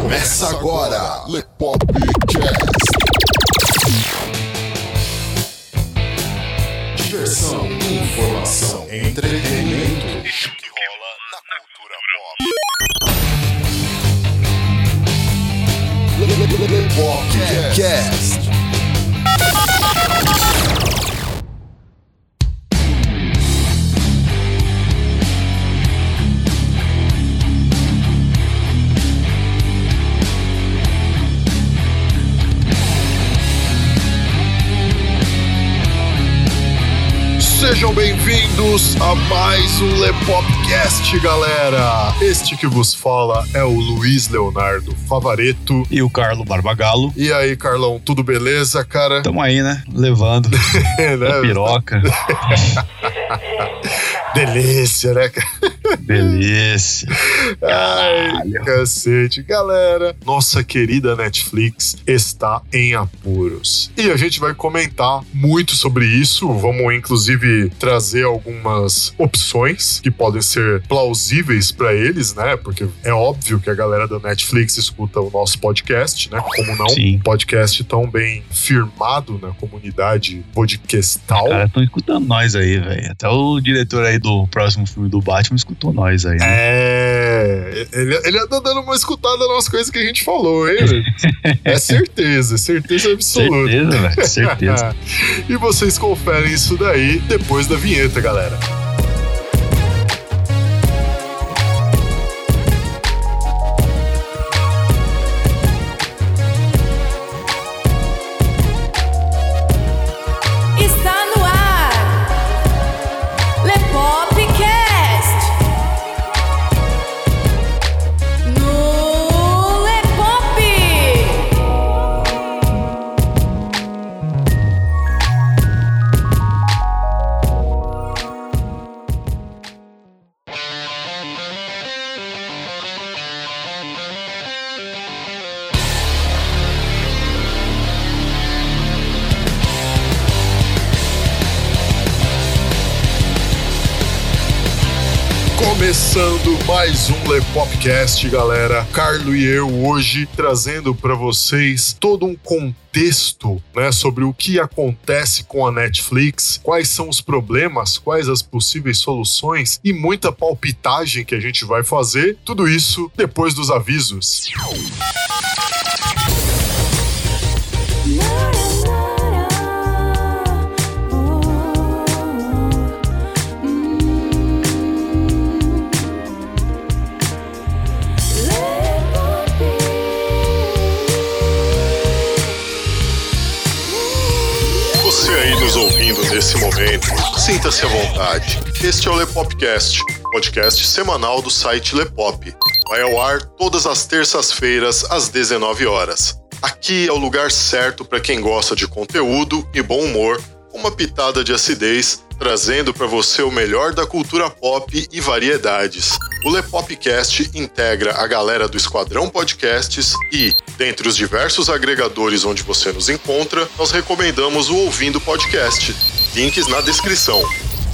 Começa agora, Lepopcast. Diversão, informação, entretenimento. Isso que rola na cultura pop. Lepopcast. Sejam bem-vindos a mais um Lepopcast, galera! Este que vos fala é o Luiz Leonardo Favareto. E o Carlo Barbagalo. E aí, Carlão, tudo beleza, cara? Tamo aí, né? Levando. Né? piroca. Delícia, né, cara? Delícia. Ai, cacete. Galera, nossa querida Netflix está em apuros. E a gente vai comentar muito sobre isso. Vamos, inclusive, trazer algumas opções que podem ser plausíveis para eles, né? Porque é óbvio que a galera da Netflix escuta o nosso podcast, né? Como não? Sim. Um podcast tão bem firmado na comunidade podcastal. Os caras estão escutando nós aí, velho. Até o diretor aí do próximo filme do Batman escutou nós aí. Né? É, ele, ele anda dando uma escutada nas coisas que a gente falou, hein? É certeza, certeza absoluta. Certeza, velho. Certeza. e vocês conferem isso daí depois da vinheta, galera. Lepopcast, galera. Carlo e eu hoje trazendo para vocês todo um contexto, né, sobre o que acontece com a Netflix, quais são os problemas, quais as possíveis soluções e muita palpitagem que a gente vai fazer. Tudo isso depois dos avisos. Aí nos ouvindo nesse momento, sinta-se à vontade. Este é o Lepopcast, podcast semanal do site Lepop. Vai ao ar todas as terças-feiras às 19 horas. Aqui é o lugar certo para quem gosta de conteúdo e bom humor, com uma pitada de acidez, trazendo para você o melhor da cultura pop e variedades. O Lepopcast integra a galera do Esquadrão Podcasts e, dentre os diversos agregadores onde você nos encontra, nós recomendamos o Ouvindo Podcast. Links na descrição.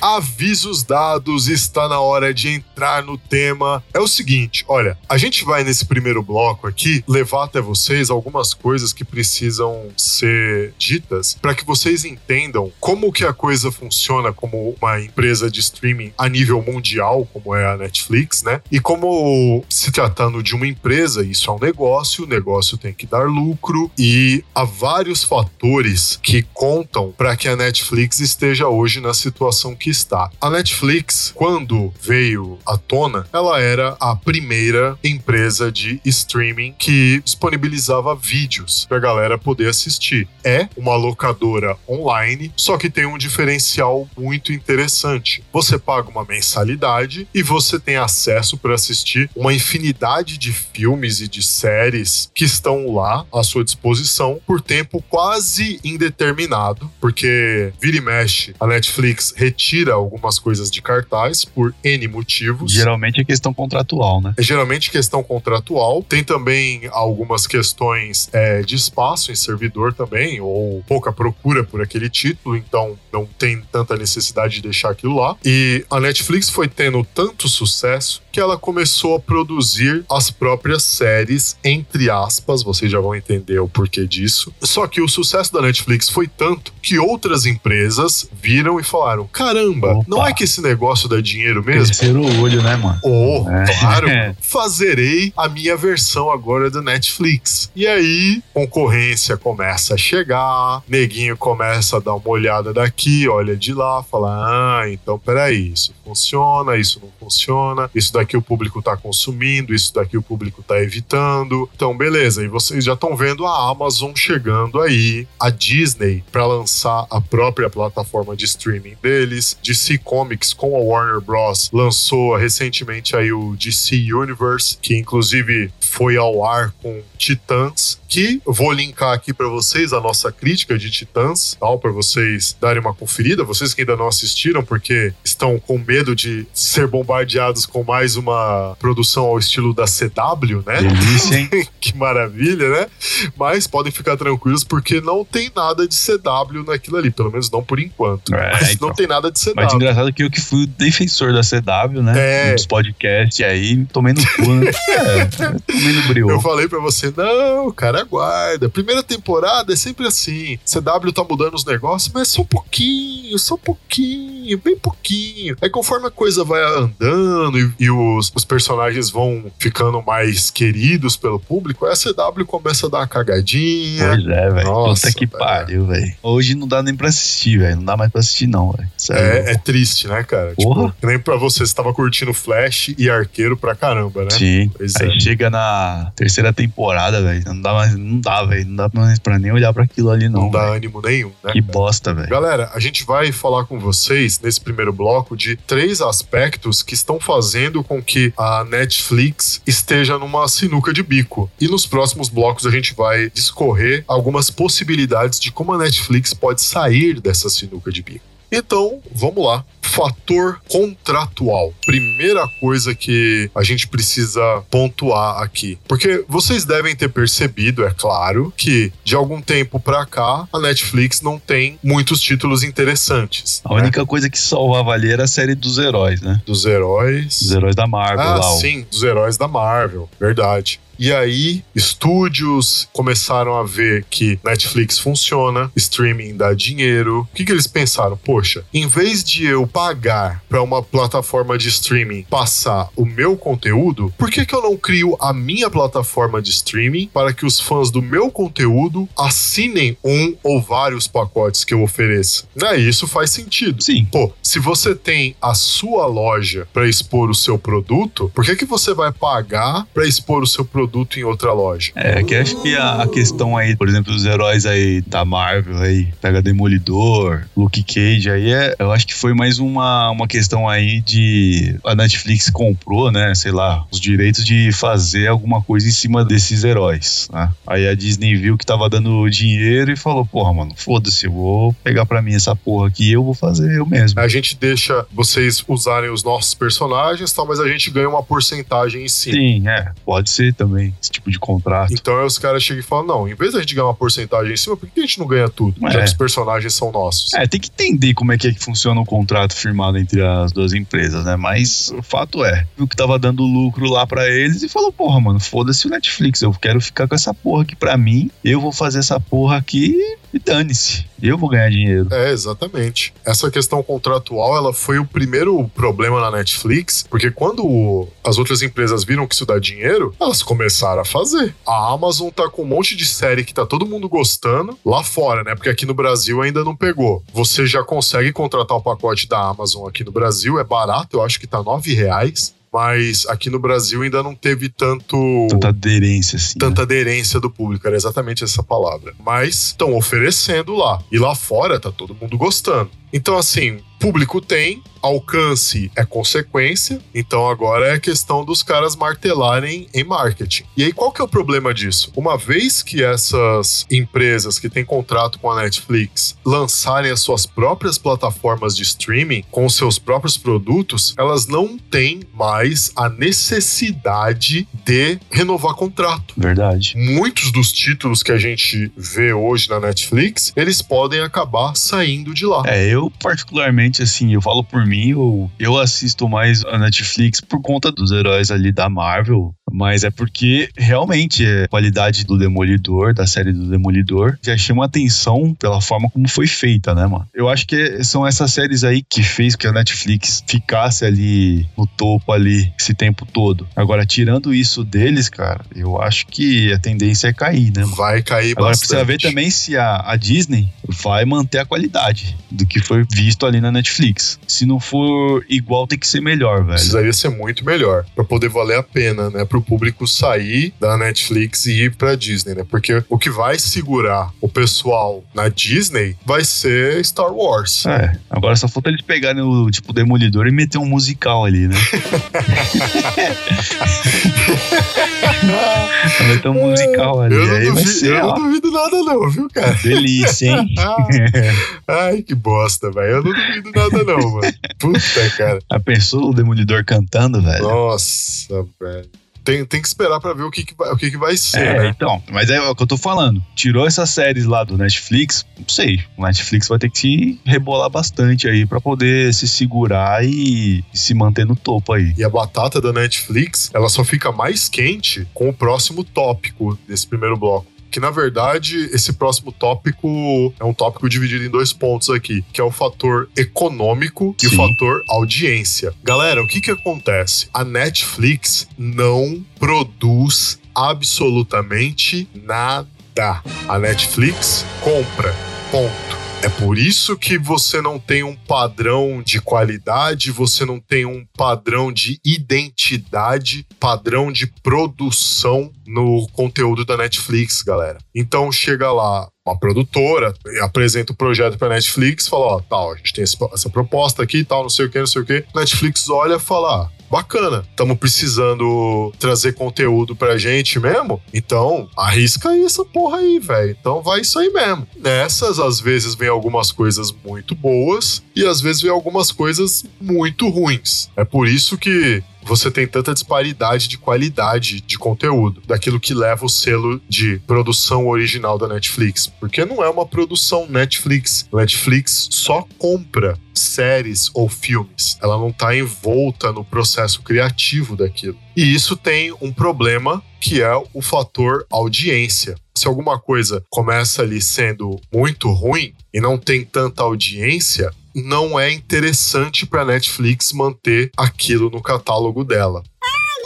Avisos dados, está na hora de entrar no tema. É o seguinte, olha, a gente vai nesse primeiro bloco aqui levar até vocês algumas coisas que precisam ser ditas para que vocês entendam como que a coisa funciona como uma empresa de streaming a nível mundial, como é a Netflix, né? E como se tratando de uma empresa, isso é um negócio, o negócio tem que dar lucro e há vários fatores que contam para que a Netflix esteja hoje na situação que está. A Netflix, quando veio à tona, ela era a primeira empresa de streaming que disponibilizava vídeos pra galera poder assistir. É uma locadora online, só que tem um diferencial muito interessante. Você paga uma mensalidade e você tem acesso para assistir uma infinidade de filmes e de séries que estão lá à sua disposição por tempo quase indeterminado, porque vira e mexe, a Netflix retira algumas coisas de cartaz por N motivos. Geralmente é questão contratual, né? É geralmente questão contratual. Tem também algumas questões é, de espaço em servidor também, ou pouca procura por aquele título, então não tem tanta necessidade de deixar aquilo lá. E a Netflix foi tendo tanto sucesso que ela começou a produzir as próprias séries, entre aspas, vocês já vão entender o porquê disso. Só que o sucesso da Netflix foi tanto que outras empresas viram e falaram: caramba, Opa. não é que esse negócio dá dinheiro mesmo? Terceiro olho, né, mano? Oh, É. claro, fazerei a minha versão agora do Netflix. E aí, concorrência começa a chegar, neguinho começa a dar uma olhada daqui, olha de lá, fala: ah, então peraí, isso funciona, isso não funciona, isso daqui o público tá consumindo, isso daqui o público tá evitando. Então, beleza, e vocês já estão vendo a Amazon chegando aí, a Disney para lançar a própria plataforma de streaming deles, DC Comics com a Warner Bros. lançou recentemente aí o DC Universe, que inclusive foi ao ar com Titãs, que eu vou linkar aqui para vocês a nossa crítica de Titãs, tal, para vocês darem uma conferida, vocês que ainda não assistiram porque estão com medo de ser bombardeados com mais uma produção ao estilo da CW, né? Delícia, hein? que maravilha, né? Mas podem ficar tranquilos porque não tem nada de CW naquilo ali, pelo menos não por enquanto. É, Mas então. não tem nada de CW. Mas engraçado que eu que fui o defensor da CW, né? É. Nos podcasts aí, tomei no cu, né? é, tomei no brioco. Eu falei pra você, não, cara, aguarda. Primeira temporada é sempre assim. CW tá mudando os negócios, mas só um pouquinho, só um pouquinho, bem pouquinho. Aí conforme a coisa vai andando e, e os, os personagens vão ficando mais queridos pelo público, aí a CW começa a dar uma cagadinha. Pois é, velho. Nossa, Puta que velho. pariu, velho. Hoje não dá nem pra assistir, velho. Não dá mais pra assistir, não, velho. Sério. É, é triste, né, cara? Porra. Tipo, nem pra você, você tava curtindo Flash e Arqueiro pra caramba, né? Sim. Pois Aí é. chega na terceira temporada, velho. Não dá mais, não dá, velho. Não dá mais pra nem olhar pra aquilo ali, não. Não dá velho. ânimo nenhum, né? Que bosta, velho. Galera, a gente vai falar com vocês nesse primeiro bloco de três aspectos que estão fazendo com que a Netflix esteja numa sinuca de bico. E nos próximos blocos a gente vai discorrer algumas possibilidades de como a Netflix pode sair dessa sinuca de bico. Então, vamos lá. Fator contratual. Primeira coisa que a gente precisa pontuar aqui. Porque vocês devem ter percebido, é claro, que de algum tempo pra cá a Netflix não tem muitos títulos interessantes. A né? única coisa que salvava ali era a série dos heróis, né? Dos heróis. Os heróis da Marvel Ah, lá. sim, dos heróis da Marvel, verdade. E aí, estúdios começaram a ver que Netflix funciona, streaming dá dinheiro. O que, que eles pensaram? Poxa, em vez de eu pagar para uma plataforma de streaming passar o meu conteúdo, por que, que eu não crio a minha plataforma de streaming para que os fãs do meu conteúdo assinem um ou vários pacotes que eu ofereça? Né? Isso faz sentido. Sim. Pô, se você tem a sua loja para expor o seu produto, por que, que você vai pagar para expor o seu produto em outra loja? É, que acho que a, a questão aí, por exemplo, dos heróis aí da Marvel aí, pega Demolidor, Luke Cage aí, é, eu acho que foi mais uma, uma questão aí de a Netflix comprou, né, sei lá, os direitos de fazer alguma coisa em cima desses heróis, né? Aí a Disney viu que tava dando dinheiro e falou, porra, mano, foda-se, eu vou pegar pra mim essa porra aqui e eu vou fazer eu mesmo. A gente deixa vocês usarem os nossos personagens, tal, mas a gente ganha uma porcentagem em cima. Sim, é, pode ser também esse tipo de contrato. Então aí os caras chegam e falam: não, em vez da gente ganhar uma porcentagem em cima, por que a gente não ganha tudo? Já É. que os personagens são nossos. É, tem que entender como é que, é que funciona o contrato firmado entre as duas empresas, né? Mas o fato é, viu que tava dando lucro lá pra eles e falou, porra, mano, foda-se o Netflix, eu quero ficar com essa porra aqui pra mim, eu vou fazer essa porra aqui e dane-se. Eu vou ganhar dinheiro. É, exatamente. Essa questão contratual, ela foi o primeiro problema na Netflix, porque quando as outras empresas viram que isso dá dinheiro, elas começaram a fazer. A Amazon tá com um monte de série que tá todo mundo gostando lá fora, né? Porque aqui no Brasil ainda não pegou. Você já consegue contratar o pacote da Amazon aqui no Brasil, é barato, eu acho que tá nove reais mas aqui no Brasil ainda não teve tanto tanta aderência assim. Tanta né? aderência do público, era exatamente essa palavra. Mas estão oferecendo lá. E lá fora tá todo mundo gostando. Então, assim, público tem, alcance é consequência, então agora é questão dos caras martelarem em marketing. E aí qual que é o problema disso? Uma vez que essas empresas que têm contrato com a Netflix lançarem as suas próprias plataformas de streaming com seus próprios produtos, elas não têm mais a necessidade de renovar contrato. Verdade. Muitos dos títulos que a gente vê hoje na Netflix, eles podem acabar saindo de lá. É, eu particularmente assim, eu falo por mim, eu, eu assisto mais a Netflix por conta dos heróis ali da Marvel, mas é porque realmente a qualidade do Demolidor, da série do Demolidor, já chama atenção pela forma como foi feita, né, mano? Eu acho que são essas séries aí que fez que a Netflix ficasse ali no topo ali esse tempo todo. Agora, tirando isso deles, cara, eu acho que a tendência é cair, né? Mano? Vai cair Agora bastante. precisa ver também se a, a Disney vai manter a qualidade do que foi visto ali na Netflix. Se não for igual, tem que ser melhor, velho. Precisaria ser muito melhor para poder valer a pena, né, pro público sair da Netflix e ir pra Disney, né? Porque o que vai segurar o pessoal na Disney vai ser Star Wars. É, agora só falta eles pegarem o tipo Demolidor e meter um musical ali, né? meter um musical ali. Eu não, duvido, ser, eu não duvido nada não, viu, cara? delícia, hein? Ai, que bosta, velho. Eu não duvido nada não, mano. Puta, cara. Já pensou o Demolidor cantando, velho? Nossa, velho. Tem, tem que esperar pra ver o que, que, vai, o que, que vai ser, É, né? então, mas é o que eu tô falando. Tirou essas séries lá do Netflix, não sei. O Netflix vai ter que se rebolar bastante aí pra poder se segurar e, e se manter no topo aí. E a batata da Netflix, ela só fica mais quente com o próximo tópico desse primeiro bloco. Que na verdade, esse próximo tópico é um tópico dividido em dois pontos aqui, que é o fator econômico e o Sim. fator audiência. Galera, o que que acontece? A Netflix não produz absolutamente nada. A Netflix compra. Ponto. É por isso que você não tem um padrão de qualidade, você não tem um padrão de identidade, padrão de produção no conteúdo da Netflix, galera. Então chega lá uma produtora, apresenta o projeto pra Netflix, fala, ó, tal, a gente tem essa proposta aqui tal, não sei o que, não sei o que. Netflix olha e fala, ah, bacana, estamos precisando trazer conteúdo pra gente mesmo, então arrisca aí essa porra aí, velho. Então vai isso aí mesmo. Nessas, às vezes vem algumas coisas muito boas e às vezes vem algumas coisas muito ruins. É por isso que você tem tanta disparidade de qualidade de conteúdo, daquilo que leva o selo de produção original da Netflix, porque não é uma produção Netflix. Netflix só compra séries ou filmes, ela não está envolta no processo criativo daquilo. E isso tem um problema que é o fator audiência. Se alguma coisa começa ali sendo muito ruim e não tem tanta audiência, não é interessante para Netflix manter aquilo no catálogo dela.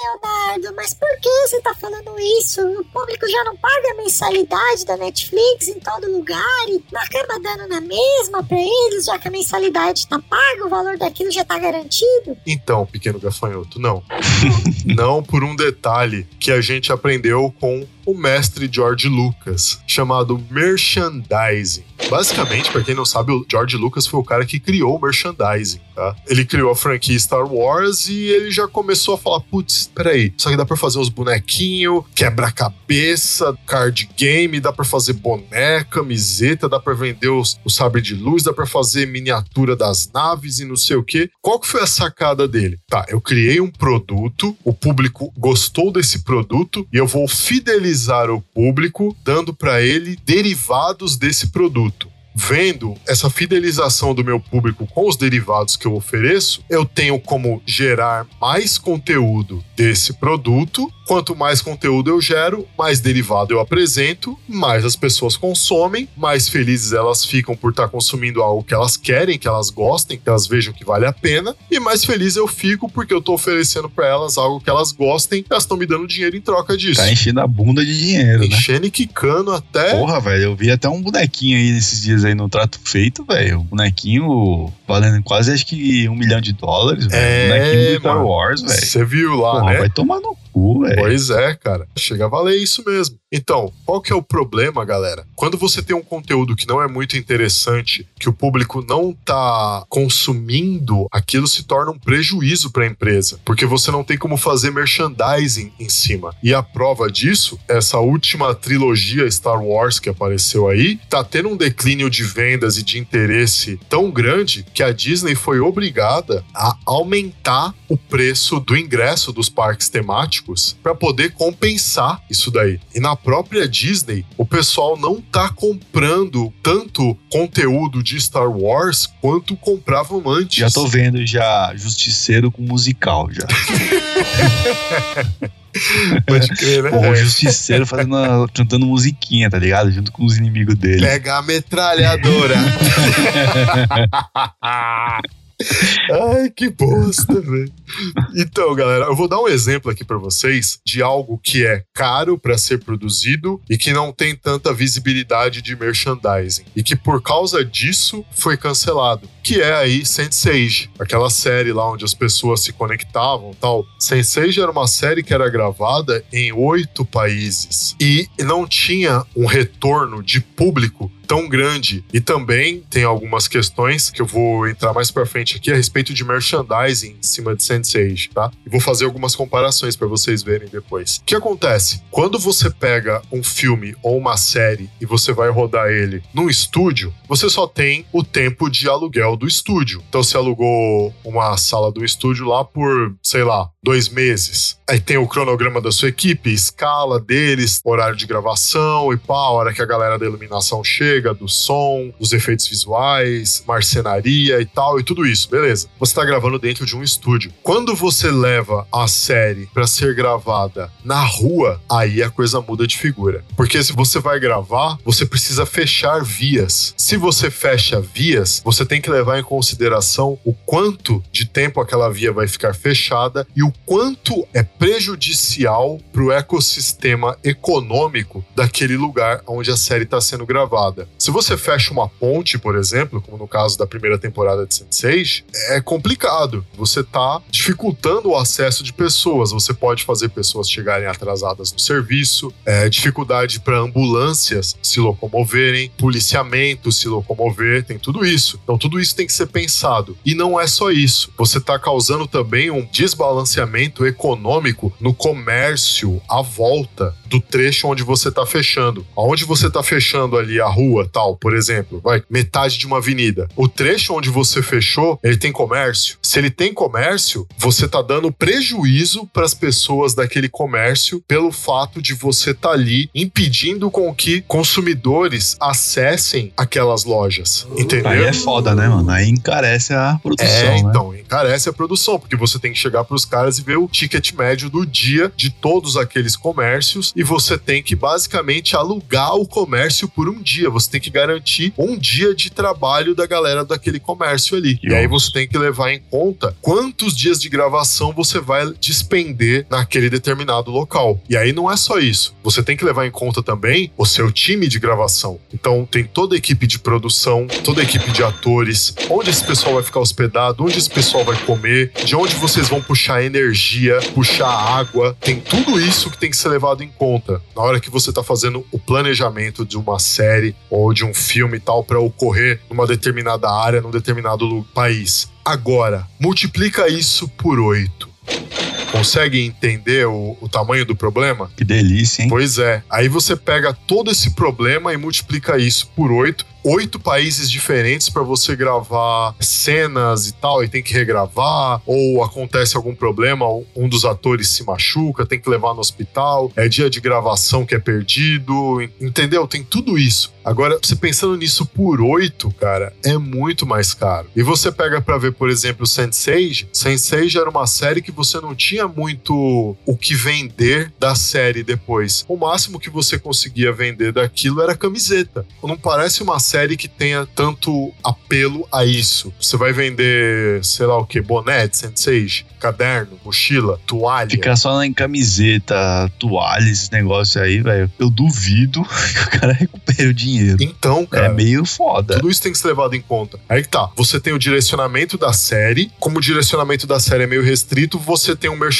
Leonardo, mas por que você tá falando isso? O público já não paga a mensalidade da Netflix em todo lugar e acaba dando na mesma pra eles, já que a mensalidade tá paga, o valor daquilo já tá garantido. Então, pequeno gafanhoto, não. não por um detalhe que a gente aprendeu com o mestre George Lucas, chamado merchandising. Basicamente, para quem não sabe, o George Lucas foi o cara que criou o merchandising, tá? Ele criou a franquia Star Wars e ele já começou a falar: putz, peraí, só que dá pra fazer uns bonequinhos, quebra-cabeça, card game, dá pra fazer boneca, camiseta, dá pra vender os, o sabre de luz, dá pra fazer miniatura das naves e não sei o que. Qual que foi a sacada dele? Tá, eu criei um produto, o público gostou desse produto e eu vou fidelizar o público dando pra ele derivados desse produto. Vendo essa fidelização do meu público com os derivados que eu ofereço, eu tenho como gerar mais conteúdo desse produto. Quanto mais conteúdo eu gero, mais derivado eu apresento, mais as pessoas consomem, mais felizes elas ficam por estar consumindo algo que elas querem, que elas gostem, que elas vejam que vale a pena, e mais feliz eu fico porque eu tô oferecendo para elas algo que elas gostem, e elas estão me dando dinheiro em troca disso. Tá enchendo a bunda de dinheiro, né? Enchendo e quicando até. Porra, velho, eu vi até um bonequinho aí nesses dias aí no trato feito, velho. Um bonequinho valendo quase acho que um milhão de dólares, velho. É, um bonequinho do Star. Wars, velho. Você viu lá, Porra, né? vai tomar no Pois é, cara. Chega a valer isso mesmo. Então, qual que é o problema, galera? Quando você tem um conteúdo que não é muito interessante, que o público não tá consumindo, aquilo se torna um prejuízo para a empresa, porque você não tem como fazer merchandising em cima. E a prova disso, essa última trilogia Star Wars que apareceu aí, tá tendo um declínio de vendas e de interesse tão grande que a Disney foi obrigada a aumentar o preço do ingresso dos parques temáticos para poder compensar isso daí. E na própria Disney, o pessoal não tá comprando tanto conteúdo de Star Wars quanto compravam antes. Já tô vendo já Justiceiro com musical já. Pode crer, né? Porra, o Justiceiro fazendo uma- cantando musiquinha, tá ligado? Junto com os inimigos dele. Pega a metralhadora. Ai, que bosta, velho. Então, galera, eu vou dar um exemplo aqui pra vocês de algo que é caro pra ser produzido e que não tem tanta visibilidade de merchandising e que por causa disso foi cancelado, que é aí Sense8, aquela série lá onde as pessoas se conectavam, tal. Sense8 era uma série que era gravada em oito países e não tinha um retorno de público tão grande. E também tem algumas questões que eu vou entrar mais pra frente aqui a respeito de merchandising em cima de Sense8, tá? E vou fazer algumas comparações pra vocês verem depois. O que acontece? Quando você pega um filme ou uma série e você vai rodar ele num estúdio, você só tem o tempo de aluguel do estúdio. Então você alugou uma sala do estúdio lá por, sei lá, dois meses. Aí tem o cronograma da sua equipe, escala deles, horário de gravação e pá, hora que a galera da iluminação chega, do som, dos efeitos visuais, marcenaria e tal, e tudo isso, beleza. Você tá gravando dentro de um estúdio. Quando você leva a série pra ser gravada na rua, aí a coisa muda de figura. Porque se você vai gravar, você precisa fechar vias. Se você fecha vias, você tem que levar em consideração o quanto de tempo aquela via vai ficar fechada e o quanto é prejudicial para o ecossistema econômico daquele lugar onde a série está sendo gravada. Se você fecha uma ponte, por exemplo, como no caso da primeira temporada de Sense8, é complicado. Você está dificultando o acesso de pessoas. Você pode fazer pessoas chegarem atrasadas no serviço, é, dificuldade para ambulâncias se locomoverem, policiamento se locomover, tem tudo isso. Então tudo isso tem que ser pensado. E não é só isso. Você está causando também um desbalanceamento econômico no comércio à volta do trecho onde você está fechando. Aonde você está fechando ali a rua, tal, por exemplo, vai metade de uma avenida. O trecho onde você fechou, ele tem comércio. Se ele tem comércio, você tá dando prejuízo para as pessoas daquele comércio pelo fato de você estar tá ali impedindo com que consumidores acessem aquelas lojas. Entendeu? Aí é foda, né, mano? Aí encarece a produção, É, né? então, encarece a produção, porque você tem que chegar pros caras e ver o ticket médio do dia de todos aqueles comércios e você tem que basicamente alugar o comércio por um dia. Você tem que garantir um dia de trabalho da galera daquele comércio ali. E aí você tem que levar em conta quantos dias de gravação você vai despender naquele determinado local. E aí não é só isso. Você tem que levar em conta também o seu time de gravação. Então tem toda a equipe de produção, toda a equipe de atores, onde esse pessoal vai ficar hospedado, onde esse pessoal vai comer, de onde vocês vão puxar energia, puxar água. Tem tudo isso que tem que ser levado em conta na hora que você tá fazendo o planejamento de uma série ou de um filme e tal para ocorrer numa determinada área, num determinado país. Agora, multiplica isso por oito. Consegue entender o, o tamanho do problema? Que delícia, hein? Pois é. Aí você pega todo esse problema e multiplica isso por 8, oito países diferentes para você gravar cenas e tal, e tem que regravar, ou acontece algum problema, um dos atores se machuca, tem que levar no hospital, é dia de gravação que é perdido, entendeu? Tem tudo isso. Agora, você pensando nisso por oito, cara, é muito mais caro. E você pega para ver, por exemplo, Sense8. Sense8 era uma série que você não tinha muito o que vender da série depois. O máximo que você conseguia vender daquilo era camiseta. Não parece uma série que tenha tanto apelo a isso. Você vai vender, sei lá o que, boné de Sense8, caderno, mochila, toalha. Ficar só em camiseta, toalha, esses negócios aí, velho. Eu duvido que o cara recupere o dinheiro. Então, cara, É meio foda. Tudo isso tem que ser levado em conta. Aí que tá. Você tem o direcionamento da série. Como o direcionamento da série é meio restrito, você tem um merchandising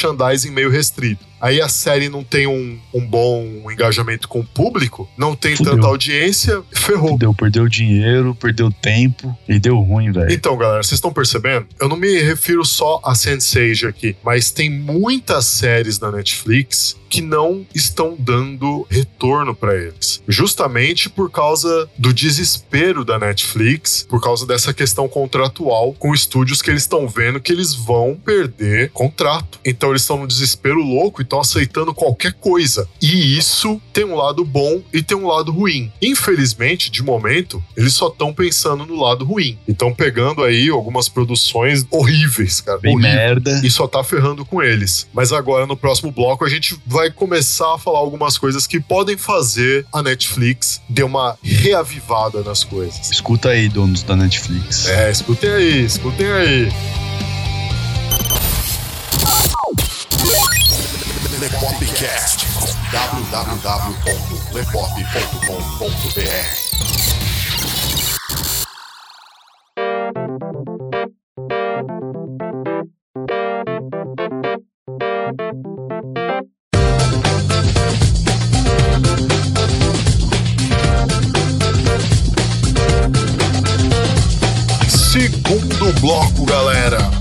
meio restrito. Aí a série não tem um, um bom engajamento com o público, não tem Fudeu. tanta audiência, ferrou. Deu, perdeu dinheiro, perdeu tempo e deu ruim, velho. Então, galera, vocês estão percebendo? Eu não me refiro só a Sense8 aqui, mas tem muitas séries na Netflix que não estão dando retorno para eles. Justamente por causa do desespero da Netflix, por causa dessa questão contratual com estúdios que eles estão vendo que eles vão perder contrato. Então eles estão no desespero louco e estão aceitando qualquer coisa. E isso tem um lado bom e tem um lado ruim. Infelizmente, de momento, eles só estão pensando no lado ruim. E estão pegando aí algumas produções horríveis, cara. Bem horríveis merda. e só tá ferrando com eles. Mas agora, no próximo bloco, a gente vai começar a falar algumas coisas que podem fazer a Netflix dar uma reavivada nas coisas. Escuta aí, donos da Netflix. É, escutem aí, escutem aí. Lepopcast. www.lepop.com.br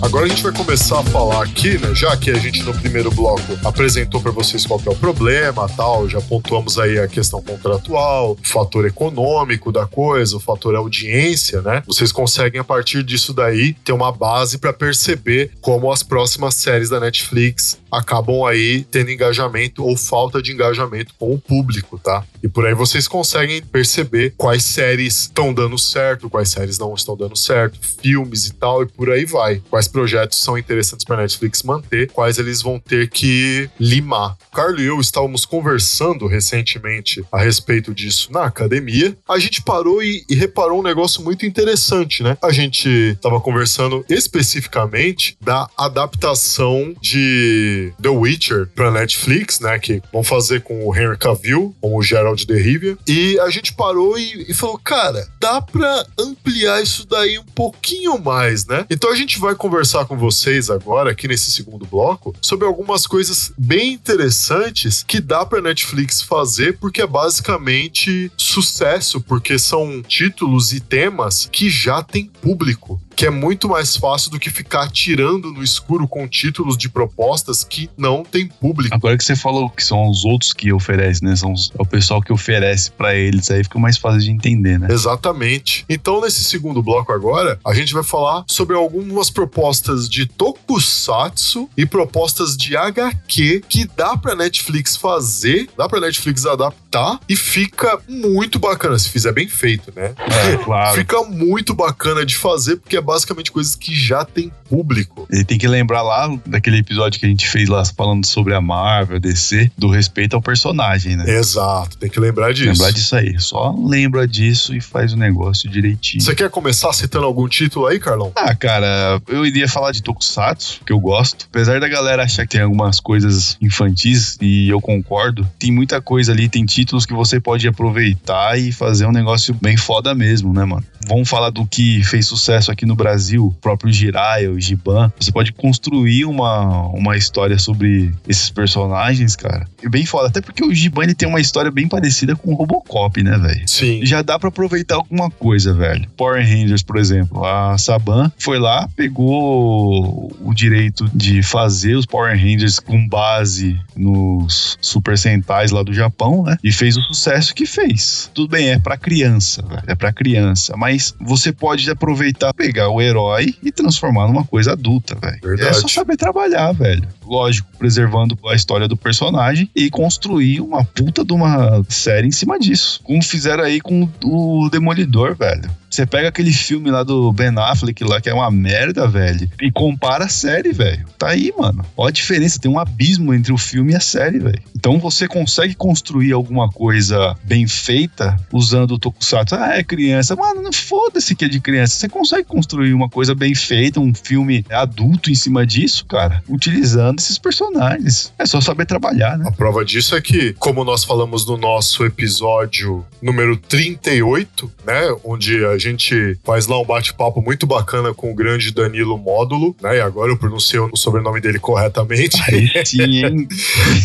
Agora a gente vai começar a falar aqui, né? Já que a gente no primeiro bloco apresentou pra vocês qual é o problema, tal, já pontuamos aí a questão contratual, o fator econômico da coisa, o fator audiência, né? Vocês conseguem a partir disso daí ter uma base pra perceber como as próximas séries da Netflix acabam aí tendo engajamento ou falta de engajamento com o público, tá? E por aí vocês conseguem perceber quais séries estão dando certo, quais séries não estão dando certo, filmes e tal, e por aí vai. Quais projetos são interessantes para Netflix manter, quais eles vão ter que limar. O Carlos e eu estávamos conversando recentemente a respeito disso na academia. A gente parou e, e reparou um negócio muito interessante, né? A gente estava conversando especificamente da adaptação de The Witcher para Netflix, né? Que vão fazer com o Henry Cavill, com o Gerald de Rivia. E a gente parou e, e falou, cara, dá pra ampliar isso daí um pouquinho mais, né? Então a gente vai conversar com vocês agora, aqui nesse segundo bloco, sobre algumas coisas bem interessantes que dá pra Netflix fazer, porque é basicamente sucesso, porque são títulos e temas que já tem público. Que é muito mais fácil do que ficar tirando no escuro com títulos de propostas que não tem público. Agora que você falou que são os outros que oferecem, né? São os- é o pessoal que oferece pra eles, aí fica mais fácil de entender, né? Exatamente. Então, nesse segundo bloco agora, a gente vai falar sobre algumas propostas de tokusatsu e propostas de HQ que dá pra Netflix fazer, dá pra Netflix adaptar e fica muito bacana, se fizer bem feito, né? É, claro. Fica muito bacana de fazer, porque é basicamente coisas que já tem público. Ele tem que lembrar lá daquele episódio que a gente fez lá falando sobre a Marvel, DC, do respeito ao personagem, né? Exato, tem que lembrar disso. Lembrar disso aí. Só lembra disso e faz o negócio direitinho. Você quer começar citando algum título aí, Carlão? Ah, cara, eu iria falar de Tokusatsu, que eu gosto. Apesar da galera achar que tem algumas coisas infantis, e eu concordo, tem muita coisa ali, tem títulos que você pode aproveitar e fazer um negócio bem foda mesmo, né, mano? Vamos falar do que fez sucesso aqui no Brasil, o próprio Jiraiya, o Giban. Você pode construir uma, uma história sobre esses personagens, cara. E bem foda. Até porque o Giban ele tem uma história bem parecida com o Robocop, né, velho? Sim. já dá pra aproveitar alguma coisa, velho. Power Rangers, por exemplo, a Saban foi lá, pegou o direito de fazer os Power Rangers com base nos Super Sentais lá do Japão, né? E E fez o sucesso que fez. Tudo bem, é pra criança, velho. É pra criança. Mas você pode aproveitar, pegar o herói e transformar numa coisa adulta, velho. É só saber trabalhar, velho. Lógico, preservando a história do personagem e construir uma puta de uma série em cima disso. Como fizeram aí com o Demolidor, velho. Você pega aquele filme lá do Ben Affleck lá, que é uma merda, velho, e compara a série, velho. Tá aí, mano. Olha a diferença, tem um abismo entre o filme e a série, velho. Então você consegue construir alguma coisa bem feita usando o Tokusatsu. Ah, é criança. Mano, não foda-se que é de criança. Você consegue construir uma coisa bem feita, um filme adulto em cima disso, cara, utilizando esses personagens. É só saber trabalhar, né? A prova disso é que, como nós falamos no nosso episódio número 38, né? Onde a gente faz lá um bate-papo muito bacana com o grande Danilo Módulo, né? E agora eu pronunciei o sobrenome dele corretamente. Aí sim, hein?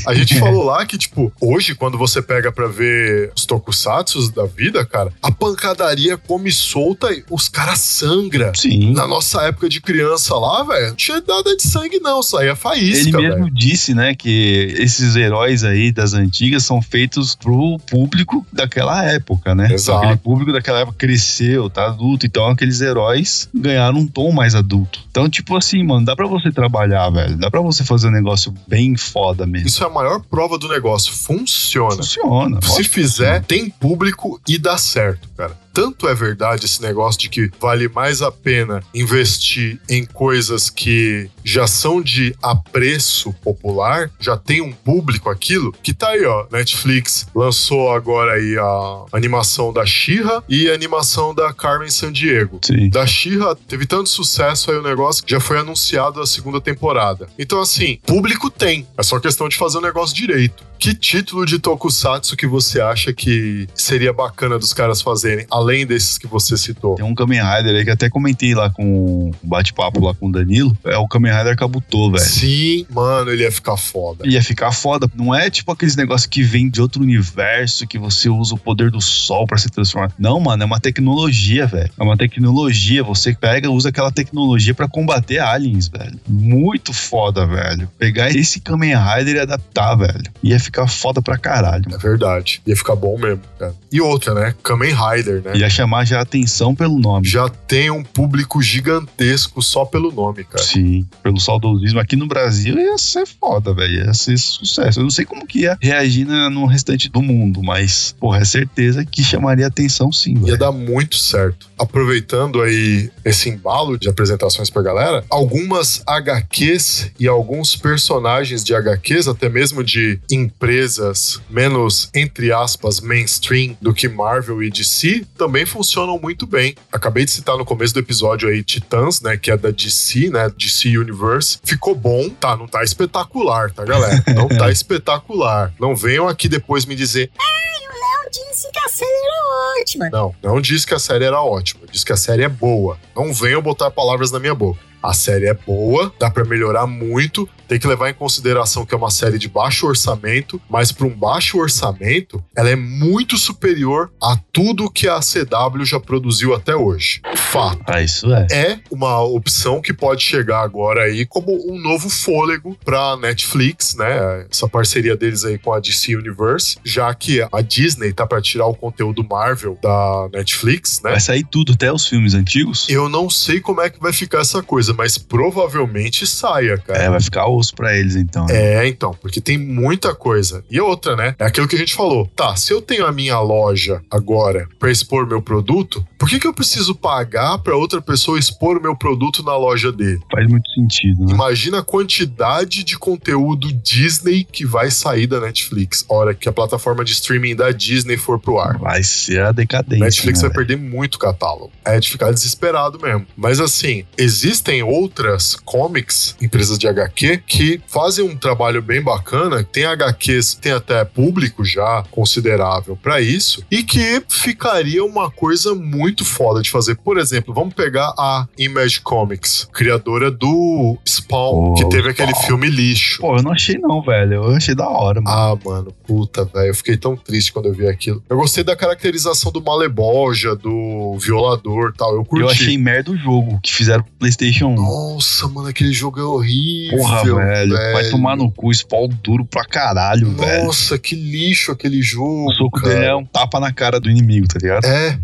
A gente falou lá que, tipo, hoje, quando você pega pra ver os tokusatsus da vida, cara, a pancadaria come solta e os caras sangra. Sim. Na nossa época de criança lá, velho, não tinha nada de sangue, não. Saía faísca, Ele mesmo disse, né, que esses heróis aí das antigas são feitos pro público daquela época, né? Exato. Aquele público daquela época cresceu, tá adulto, então aqueles heróis ganharam um tom mais adulto. Então, tipo assim, mano, dá pra você trabalhar, velho. Dá pra você fazer um negócio bem foda mesmo. Isso é a maior prova do negócio. Funciona. Funciona. Se fizer, tem público e dá certo, cara. Tanto é verdade esse negócio de que vale mais a pena investir em coisas que já são de apreço popular, já tem um público aquilo, que tá aí, ó. Netflix lançou agora aí a animação da She-Ra e a animação da Carmen Sandiego. Sim. Da She-Ra teve tanto sucesso aí o negócio que já foi anunciado a segunda temporada. Então, assim, público tem. É só questão de fazer o negócio direito. Que título de tokusatsu que você acha que seria bacana dos caras fazerem, além desses que você citou? Tem um Kamen Rider aí que até comentei lá com o bate-papo lá com o Danilo. É o Kamen Rider Kabuto, velho. Sim, mano, ele ia ficar foda. Ia ficar foda. Não é tipo aqueles negócios que vem de outro universo, que você usa o poder do sol pra se transformar. Não, mano, é uma tecnologia, velho. É uma tecnologia. Você pega, usa aquela tecnologia pra combater aliens, velho. Muito foda, velho. Pegar esse Kamen Rider e adaptar, velho. Ia ficar foda pra caralho. É verdade. Ia ficar bom mesmo, cara. E outra, né? Kamen Rider, né? Ia chamar já atenção pelo nome. Já tem um público gigantesco só pelo nome, cara. Sim, pelo saudosismo. Aqui no Brasil ia ser foda, velho. Ia ser sucesso. Eu não sei como que ia reagir no restante do mundo, mas, porra, é certeza que chamaria atenção sim, Ia velho. dar muito certo. Aproveitando aí esse embalo de apresentações pra galera, algumas HQs e alguns personagens de HQs, até mesmo de empresas menos, entre aspas, mainstream do que Marvel e DC, também funcionam muito bem. Acabei de citar no começo do episódio aí Titãs, né, que é da DC, né, DC Universe. Ficou bom, tá? Não tá espetacular, tá, galera? Não tá espetacular. Não venham aqui depois me dizer, Não disse que a série era ótima. Não, não disse que a série era ótima. Disse que a série é boa. Não venham botar palavras na minha boca. A série é boa, dá pra melhorar muito. Tem que levar em consideração que é uma série de baixo orçamento, mas para um baixo orçamento, ela é muito superior a tudo que a CW já produziu até hoje. Fato Ah, isso é. é uma opção que pode chegar agora aí como um novo fôlego para Netflix, né? Essa parceria deles aí com a DC Universe, já que a Disney tá para tirar o conteúdo Marvel da Netflix, né? Vai sair tudo, até os filmes antigos. Eu não sei como é que vai ficar essa coisa, mas provavelmente saia, cara. É, vai ficar osso pra eles então. né? É, então, porque tem muita coisa. E outra, né? É aquilo que a gente falou. Tá, se eu tenho a minha loja agora pra expor meu produto, por que, que eu preciso pagar pra outra pessoa expor o meu produto na loja dele? Faz muito sentido, né? Imagina a quantidade de conteúdo Disney que vai sair da Netflix, hora que a plataforma de streaming da Disney for pro ar. Vai ser a decadência. Netflix né, vai perder muito catálogo. É de ficar desesperado mesmo. Mas assim, existem outras comics, empresas de HQ, que fazem um trabalho bem bacana. Tem HQs, tem até público já considerável pra isso, e que ficaria uma coisa muito foda de fazer. Por exemplo, vamos pegar a Image Comics, criadora do Spawn, Oh, que teve aquele filme lixo. Pô, eu não achei não, velho. Eu achei da hora, mano. Ah, mano, puta, velho. Eu fiquei tão triste quando eu vi aquilo. Eu gostei da caracterização do Maleboja, do violador e tal. Eu curti. eu achei merda o jogo que fizeram pro PlayStation 1. Nossa, mano, aquele jogo é horrível. Porra, velho. Vai tomar no cu, spawn duro pra caralho, velho. Nossa, que lixo aquele jogo. O soco cara. dele é um tapa na cara do inimigo, tá ligado? É,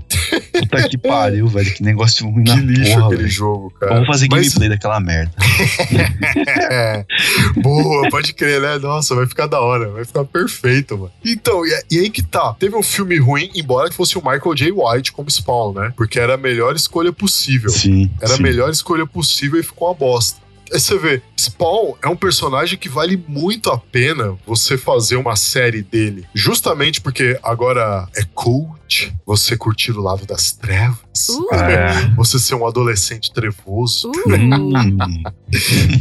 Puta que pariu, velho. Que negócio ruim que na lixo porra, aquele velho. jogo, cara. Vamos fazer Mas- gameplay daquela merda. É. Boa, pode crer, né? Nossa, vai ficar da hora, vai ficar perfeito, mano. Então, e, e aí que tá. Teve um filme ruim, embora que fosse o Michael J. White como Spawn, né? Porque era a melhor escolha possível. Sim. Era a sim. melhor escolha possível e ficou uma bosta. Aí você vê, Spawn é um personagem que vale muito a pena você fazer uma série dele. Justamente porque agora é cult, você curtir o lado das trevas, Uh, É. você ser um adolescente trevoso. uh.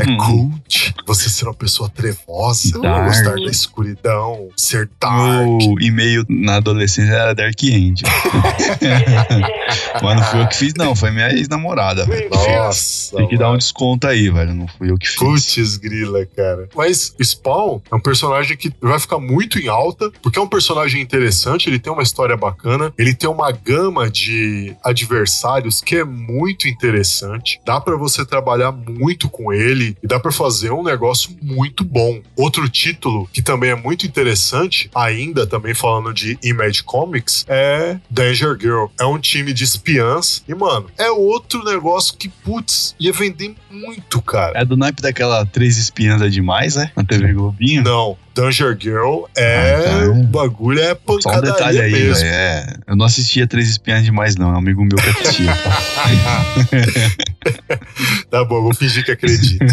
É cult você ser uma pessoa trevosa, Dark. gostar da escuridão, ser dark. Meu e-mail na adolescência era Dark End. Mas não fui eu que fiz, não. Foi minha ex-namorada. Nossa. Tem que dar um desconto aí, velho. Não fui eu que fiz. Putz, grila, cara. Mas Spawn é um personagem que vai ficar muito em alta, porque é um personagem interessante, ele tem uma história bacana, ele tem uma gama de adversários que é muito interessante. Dá pra você trabalhar muito com ele e dá pra fazer um negócio muito bom. Outro título que também é muito interessante, ainda também falando de Image Comics, é Danger Girl. É um time de espiãs e, mano, é outro negócio que, putz, ia vender muito, cara. É do naipe daquela Três Espiãs é demais, né? Na TV Globinho. Não, Danger Girl é. Ah. O bagulho é Só um pancadaria detalhe aí, mesmo. velho. É, eu não assistia Três Espiãs demais, não. É um amigo meu que assistia. tá? tá bom, vou fingir que acredito.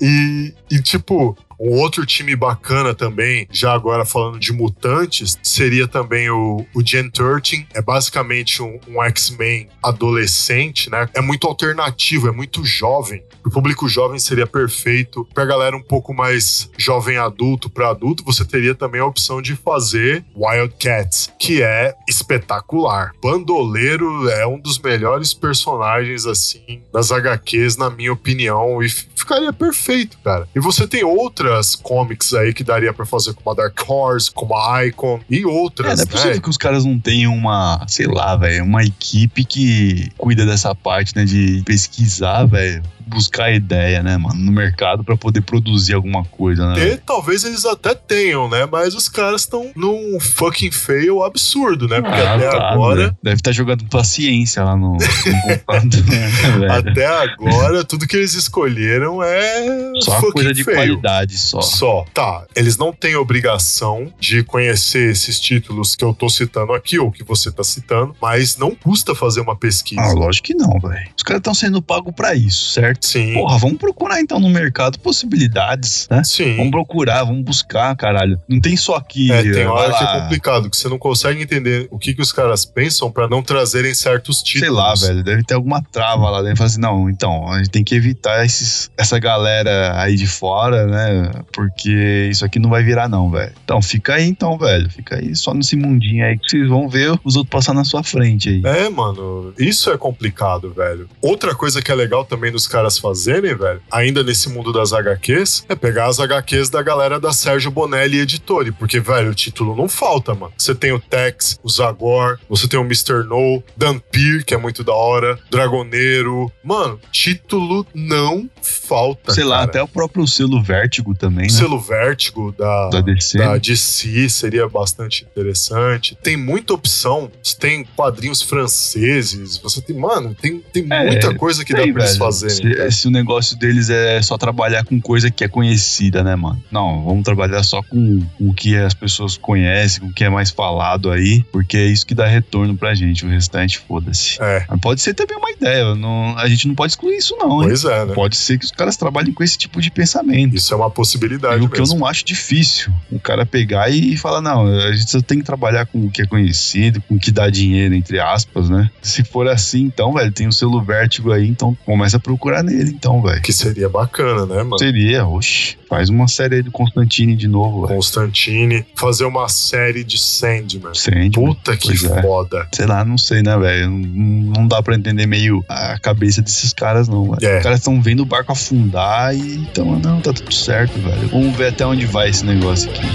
e, e, tipo, um outro time bacana também, já agora falando de mutantes, seria também o, o Gen 13. É basicamente um, um X-Men adolescente, né? É muito alternativo, é muito jovem. O público jovem seria perfeito. Pra galera um pouco mais jovem adulto pra adulto, você teria também a opção de fazer Wildcats, que é espetacular. Bandoleiro é um dos melhores personagens, assim, das HQs, na minha opinião, e ficaria perfeito, cara. E você tem outras comics aí que daria pra fazer, como a Dark Horse, como a Icon e É, outras, não é possível né? que os caras não tenham uma, sei lá, velho, uma equipe que cuida dessa parte, né, de pesquisar, velho, buscar ideia, né, mano, no mercado pra poder produzir alguma coisa, né? E talvez eles até tenham, né? Mas os caras estão num fucking fail absurdo, né? Porque Ah, até tá, agora, velho. Deve estar jogando paciência lá no, no computador, né, até agora, tudo que eles escolheram é Só coisa de fail. qualidade, só. Só. Tá, eles não têm obrigação de conhecer esses títulos que eu tô citando aqui, ou que você tá citando, mas não custa fazer uma pesquisa. Ah, lógico que não, velho. Os caras estão sendo pagos pra isso, certo? Sim. Porra, vamos procurar então no mercado possibilidades, né? Sim. Vamos procurar, vamos buscar, caralho. Não tem só aqui. É, tem hora que é complicado, que você não consegue entender o que, que os caras pensam pra não trazerem certos títulos. Sei lá, velho, deve ter alguma trava lá dentro. Fala assim, não, então, a gente tem que evitar esses, essa galera aí de fora, né? Porque isso aqui não vai virar, não, velho. Então, fica aí, então, velho. Fica aí só nesse mundinho aí que vocês vão ver os outros passar na sua frente aí. É, mano, isso é complicado, velho. Outra coisa que é legal também dos caras fazerem, velho, ainda nesse mundo das HQs, é pegar as HQs da galera da Sérgio Bonelli Editore, porque, velho, o título não falta, mano. Você tem o Tex, o Zagor, você tem o Mr. No, Dampir, que é muito da hora, Dragoneiro. Mano, título não falta, Sei lá, cara. até o próprio selo Vértigo também, o né? selo Vértigo da, Da DC. da DC seria bastante interessante. Tem muita opção. Você tem quadrinhos franceses. Você tem, mano, tem, tem É, muita coisa que dá pra eles fazerem. Cara. Se, o negócio deles é só trabalhar com coisa que é conhecida, né, mano? Não, vamos trabalhar só com, com o que as pessoas conhecem, com o que é mais falado aí, porque é isso que dá retorno pra gente. O restante, foda-se. É, Mas pode ser também uma ideia. não- a gente não pode excluir isso, não, hein? pois é, né? Pode ser que os caras trabalhem com esse tipo de pensamento. Isso é uma possibilidade E o que eu não acho difícil. O cara pegar e falar, não, a gente só tem que trabalhar com o que é conhecido, com o que dá dinheiro, entre aspas, né? Se for assim, então, velho, tem o selo vértigo aí, então começa a procurar nele, então, velho. Que seria bacana, né, mano? Seria, oxe, faz uma série aí do Constantine de novo, velho. Constantine, fazer uma série de Sandman. Sandman. Puta que Pois é. foda. Sei lá, não sei, né, velho? Não, não dá pra entender meio a cabeça desses caras, não, velho. É. Os caras estão vendo o barco afundar e então, não, tá tudo certo, velho. Vamos ver até onde vai esse negócio aqui.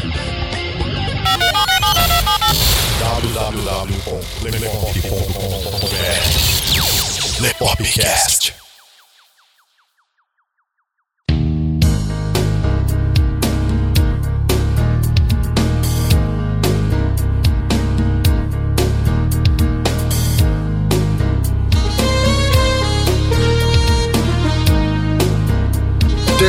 www.lepop.com.br Lepopcast.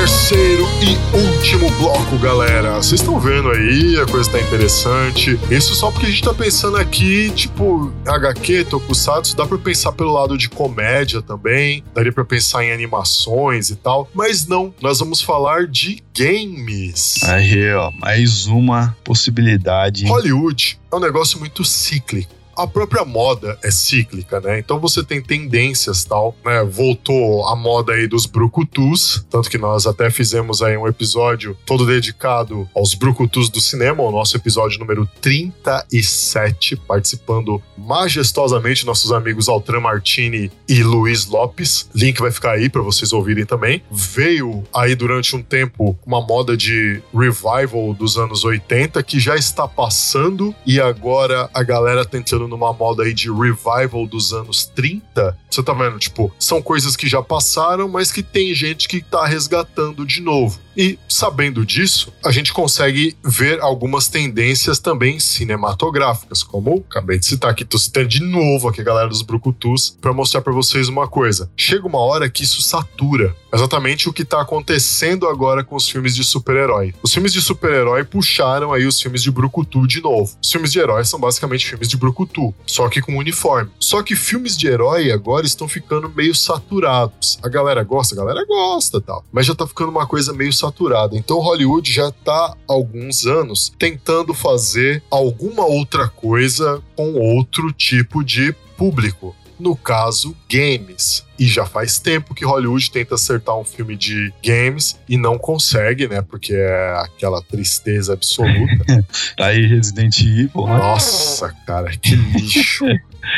Terceiro e último bloco, galera. Vocês estão vendo aí, a coisa tá interessante. Isso só porque a gente tá pensando aqui, tipo, HQ, Tokusatsu, dá pra pensar pelo lado de comédia também, daria pra pensar em animações e tal, mas não, nós vamos falar de games. Aí, ó, mais uma possibilidade. Hollywood é um negócio muito cíclico. A própria moda é cíclica, né? Então você tem tendências tal, né? Voltou a moda aí dos brucutus, tanto que nós até fizemos aí um episódio todo dedicado aos brucutus do cinema, o nosso episódio número 37, participando majestosamente nossos amigos Altran Martini e Luiz Lopes. Link vai ficar aí para vocês ouvirem também. Veio aí durante um tempo uma moda de revival dos anos 80 que já está passando e agora a galera tá entrando numa moda aí de revival dos anos 30. Você tá vendo, tipo, são coisas que já passaram, mas que tem gente que tá resgatando de novo. E sabendo disso, a gente consegue ver algumas tendências também cinematográficas, como acabei de citar aqui, tô citando de novo aqui a galera dos Brucutus para mostrar para vocês uma coisa. Chega uma hora que isso satura. Exatamente o que tá acontecendo agora com os filmes de super-herói. Os filmes de super-herói puxaram aí os filmes de Brucutu de novo. Os filmes de herói são basicamente filmes de Brucutu, só que com uniforme. Só que filmes de herói agora estão ficando meio saturados. A galera gosta, a galera gosta, tal, mas já tá ficando uma coisa meio saturada. Então Hollywood já tá há alguns anos tentando fazer alguma outra coisa com outro tipo de público. No caso, games. E já faz tempo que Hollywood tenta acertar um filme de games e não consegue, né? Porque é aquela tristeza absoluta. Tá aí Resident Evil, né? Nossa, cara, que lixo.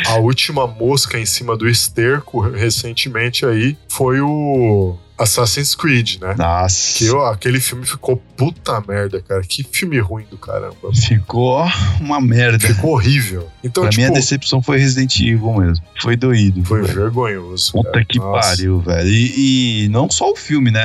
A última mosca em cima do esterco recentemente aí foi o Assassin's Creed, né? Nossa. Que ó, aquele filme ficou puta merda, cara. Que filme ruim do caramba. Ficou uma merda. Ficou horrível. Então, pra tipo, mim, a decepção foi Resident Evil mesmo. Foi doído. foi velho. vergonhoso. Puta cara. que Nossa. pariu, velho. E, e não só o filme, né?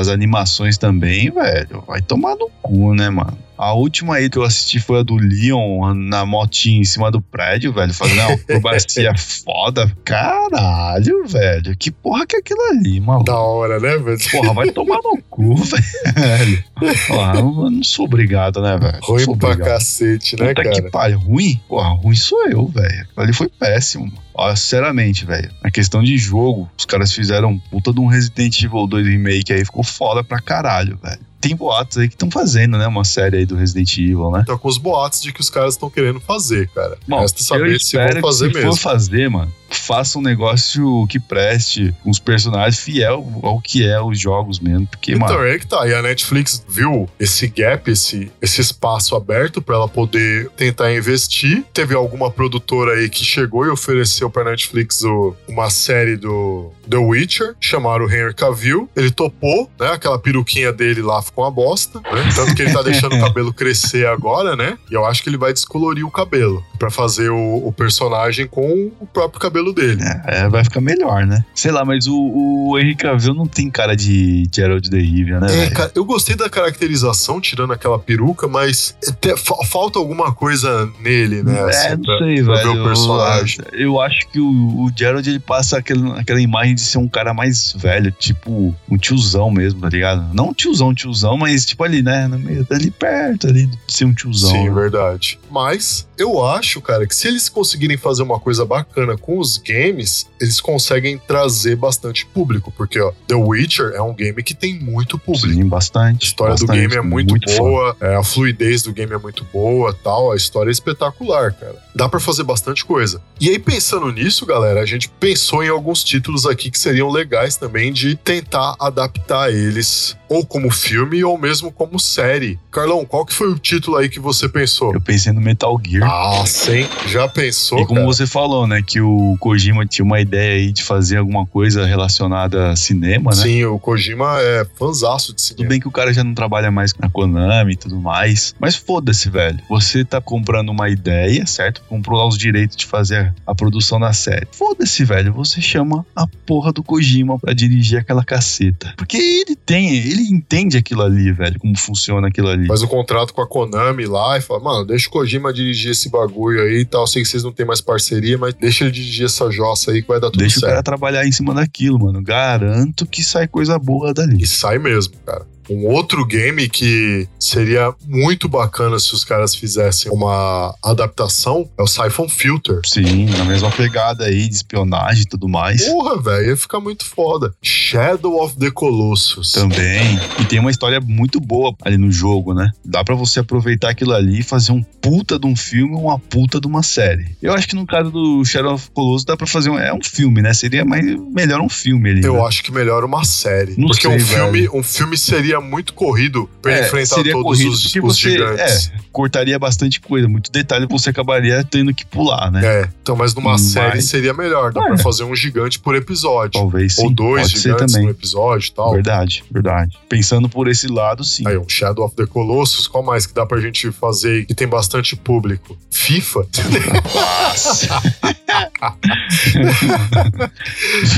As animações também, velho. Vai tomar no cu, né, mano? A última aí que eu assisti foi a do Leon na motinha em cima do prédio, velho. Fazendo uma acrobacia foda. Caralho, velho. Que porra que é aquilo ali, maluco? Da hora, né, velho? Porra, vai tomar no cu, velho. Porra, eu não sou obrigado, né, velho? Ruim pra obrigado. cacete, né, Puta cara? que pariu. Ruim? Porra, ruim sou eu, velho. Ali foi péssimo, mano. Ó, sinceramente, velho. Na questão de jogo, os caras fizeram puta de um Resident Evil 2 Remake aí, ficou foda pra caralho, velho. Tem boatos aí que estão fazendo, né? Uma série aí do Resident Evil, né? Tá com os boatos de que os caras estão querendo fazer, cara. Bom, Resta saber se vão fazer se mesmo. for fazer, mano, faça um negócio que preste uns personagens fiel ao que é os jogos mesmo. Porque, Então mano, é que tá. E a Netflix viu esse gap, esse, esse espaço aberto pra ela poder tentar investir. Teve alguma produtora aí que chegou e ofereceu pra Netflix o- uma série do The Witcher, chamaram o Henry Cavill. Ele topou, né? Aquela peruquinha dele lá ficou uma bosta, né? Tanto que ele tá deixando o cabelo crescer agora, né? E eu acho que ele vai descolorir o cabelo pra fazer o, o personagem com o próprio cabelo dele. é, vai ficar melhor, né? Sei lá, mas o, o Henry Cavill não tem cara de Gerald de Rivia, né, É, velho? cara, eu gostei da caracterização, tirando aquela peruca, mas te- fa- falta alguma coisa nele, né? É, assim, não pra- sei, pra velho. ver o personagem. Eu, eu acho que o, o Gerald ele passa aquele, aquela imagem de ser um cara mais velho, tipo um tiozão mesmo, tá ligado? Não tiozão, tiozão, mas tipo ali, né? No meio, ali perto ali de ser um tiozão. Sim, né? verdade. Mas eu acho, cara, que se eles conseguirem fazer uma coisa bacana com os games, eles conseguem trazer bastante público. Porque, ó, The Witcher é um game que tem muito público. Sim, bastante. A história do bastante, game é muito, fã. boa, é, a fluidez do game é muito boa, tal, a história é espetacular, cara. Dá pra fazer bastante coisa. E aí pensando nisso, galera, a gente pensou em alguns títulos aqui que seriam legais também de tentar adaptar eles ou como filme ou mesmo como série. Carlão, qual que foi o título aí que você pensou? Eu pensei no Metal Gear. Nossa, hein? Já pensou, E como cara? você falou, né, que o Kojima tinha uma ideia aí de fazer alguma coisa relacionada a cinema, né? Sim, o Kojima é fanzaço de Tudo cinema. bem que o cara já não trabalha mais na Konami e tudo mais. Mas foda-se, velho. Você tá comprando uma ideia, certo? Comprou lá os direitos de fazer a produção da série. Foda-se, velho. Você chama a porra do Kojima pra dirigir aquela caceta. Porque ele tem, ele entende aquilo ali, velho. Como funciona aquilo ali. Faz o contrato com a Konami lá e fala, mano, deixa o Kojima dirigir esse bagulho aí e tal. Sei que vocês não têm mais parceria, mas deixa ele dirigir essa jossa aí que vai dar tudo Deixa o certo. cara trabalhar em cima daquilo, mano. Garanto que sai coisa boa dali. E sai mesmo, cara. Um outro game que seria muito bacana se os caras fizessem uma adaptação é o Siphon Filter. Sim, na mesma pegada aí de espionagem e tudo mais. Porra, velho, ia ficar muito foda. Shadow of the Colossus. Também. E tem uma história muito boa ali no jogo, né? Dá pra você aproveitar aquilo ali e fazer um puta de um filme ou uma puta de uma série. Eu acho que no caso do Shadow of Colossus dá pra fazer um. É um filme, né? Seria mais melhor um filme ali. Eu né? acho que melhor uma série. Não porque sei, um, filme, um filme seria muito corrido pra É, enfrentar seria todos os, os você- gigantes. Cortaria bastante coisa, muito detalhe você acabaria tendo que pular, né? É. então, mas numa Mas- série seria melhor. Dá É. pra fazer um gigante por episódio. Talvez sim. Ou dois pode gigantes no episódio e tal. Verdade, verdade. Pensando por esse lado, sim. Aí, um Shadow of the Colossus, qual mais que dá pra gente fazer que tem bastante público? FIFA? Nossa,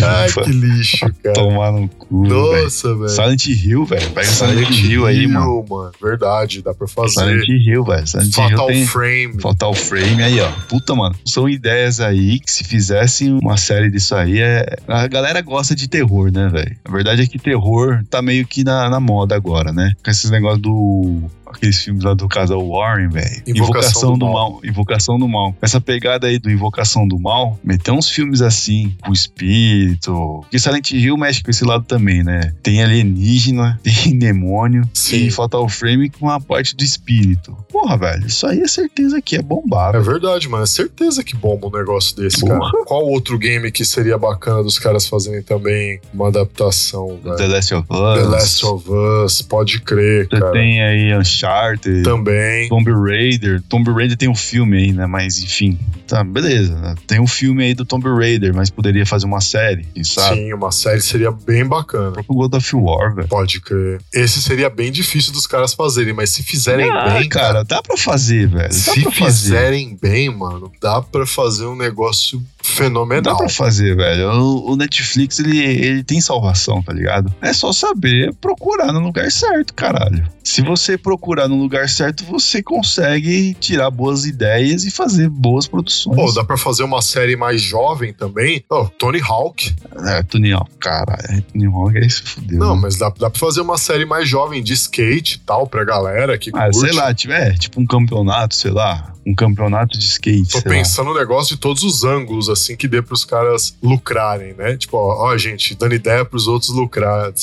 Ai, que lixo, cara. tomar no cu. Nossa, velho. Silent Hill, velho. Pega Silent, Hill aí, mano. mano. Verdade, dá pra fazer. Silent Hill, velho. Hill Fatal tem... Frame. Fatal Frame aí, ó. Puta, mano. São ideias aí que se fizessem uma série disso aí, é... a galera gosta de terror, né, velho? A verdade é que terror tá meio que na, na moda agora, né? Com esses negócios do. Aqueles filmes lá do casal Warren, velho. Invocação do do Mal. mal. Invocação do Mal. Essa pegada aí do Invocação do Mal, meter uns filmes assim, com espírito. Porque Silent Hill mexe com esse lado também, né? Tem alienígena, tem demônio, Sim. tem Fatal Frame com a parte do espírito. Porra, velho, isso aí é certeza que é bombar. É verdade, mano. É certeza que bomba um negócio desse, Porra. cara. Qual outro game que seria bacana dos caras fazerem também uma adaptação, The velho? Last of Us. The Last of Us, pode crer, Você cara. tem aí Uncharted, Também. Tomb Raider. Tomb Raider tem um filme aí, né? Mas enfim. Tá, beleza. Tem um filme aí do Tomb Raider, mas poderia fazer uma série, quem sabe? Sim, uma série seria bem O bacana. próprio God of War, velho. Pode crer. Esse seria bem difícil dos caras fazerem, mas se fizerem Ah, bem, cara, dá pra fazer, velho. Se pra fazer. fizerem bem, mano, dá pra fazer um negócio Dá fenomenal. pra fazer, velho. O, o Netflix, ele, ele tem salvação, tá ligado? É só saber procurar no lugar certo, caralho. Se você procurar no lugar certo, você consegue tirar boas ideias e fazer boas produções. Pô, dá pra fazer uma série mais jovem também. Oh, Tony Hawk. É, Tony Hawk, caralho. Tony Hawk aí se fudeu. Não, né? mas dá, dá pra fazer uma série mais jovem de skate e tal, pra galera que Ah, curte. sei lá, tipo, é, tipo um campeonato, sei lá. Um campeonato de skate, Tô sei lá. pensando no negócio de todos os ângulos, assim, que dê pros caras lucrarem, né? Tipo, ó, ó, gente, dando ideia pros outros lucrar.